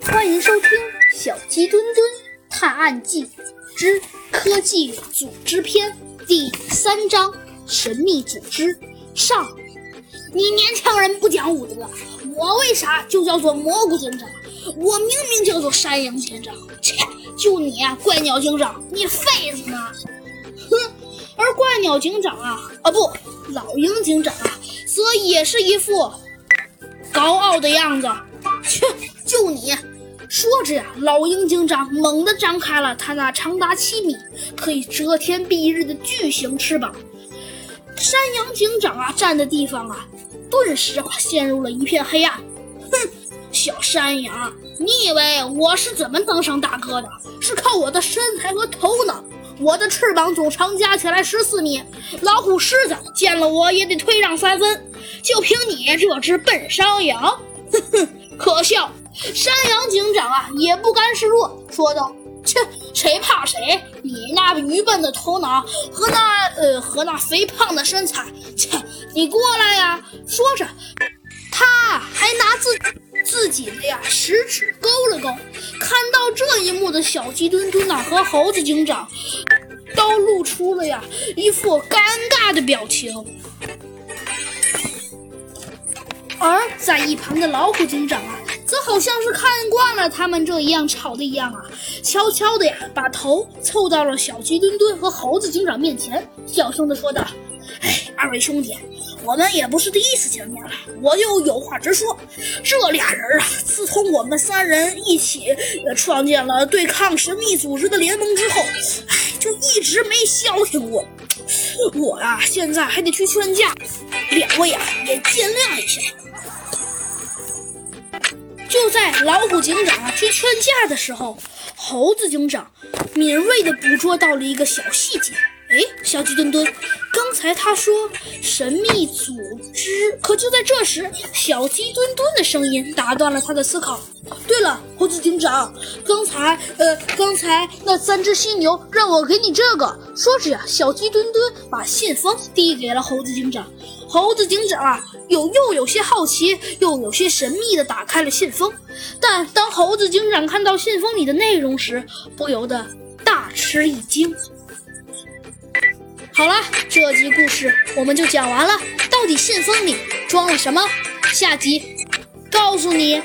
欢迎收听《小鸡墩墩探案记之科技组织篇》第三章：神秘组织上。你年轻人不讲武德，我为啥就叫做蘑菇警长？我明明叫做山羊警长。切，就你啊，怪鸟警长，你废子呢？哼！而怪鸟警长啊，啊不，老鹰警长啊，则也是一副高傲的样子。切，就你！说着呀，老鹰警长猛地张开了他那长达七米、可以遮天蔽日的巨型翅膀。山羊警长啊，站的地方啊，顿时啊陷入了一片黑暗。哼，小山羊，你以为我是怎么当上大哥的？是靠我的身材和头脑。我的翅膀总长加起来十四米，老虎、狮子见了我也得退让三分。就凭你这只笨山羊，哼哼，可笑！山羊警长啊，也不甘示弱，说道：“切，谁怕谁？你那愚笨的头脑和那呃和那肥胖的身材，切，你过来呀！”说着，他还拿自自己的呀食指勾了勾。看到这一幕的小鸡墩墩呐和猴子警长，都露出了呀一副尴尬的表情。而在一旁的老虎警长啊。则好像是看惯了他们这一样吵的一样啊，悄悄的呀，把头凑到了小鸡墩墩和猴子警长面前，小声的说道：“哎，二位兄弟，我们也不是第一次见面了，我就有话直说。这俩人啊，自从我们三人一起创建了对抗神秘组织的联盟之后，哎，就一直没消停过。我呀，现在还得去劝架，两位啊，也见谅一下。”就在老虎警长去劝架的时候，猴子警长敏锐地捕捉到了一个小细节。哎，小鸡墩墩，刚才他说神秘组织，可就在这时，小鸡墩墩的声音打断了他的思考。对了，猴子警长，刚才，呃，刚才那三只犀牛让我给你这个。说着呀，小鸡墩墩把信封递给了猴子警长。猴子警长啊，有又有些好奇，又有些神秘的打开了信封。但当猴子警长看到信封里的内容时，不由得大吃一惊。好了，这集故事我们就讲完了。到底信封里装了什么？下集告诉你。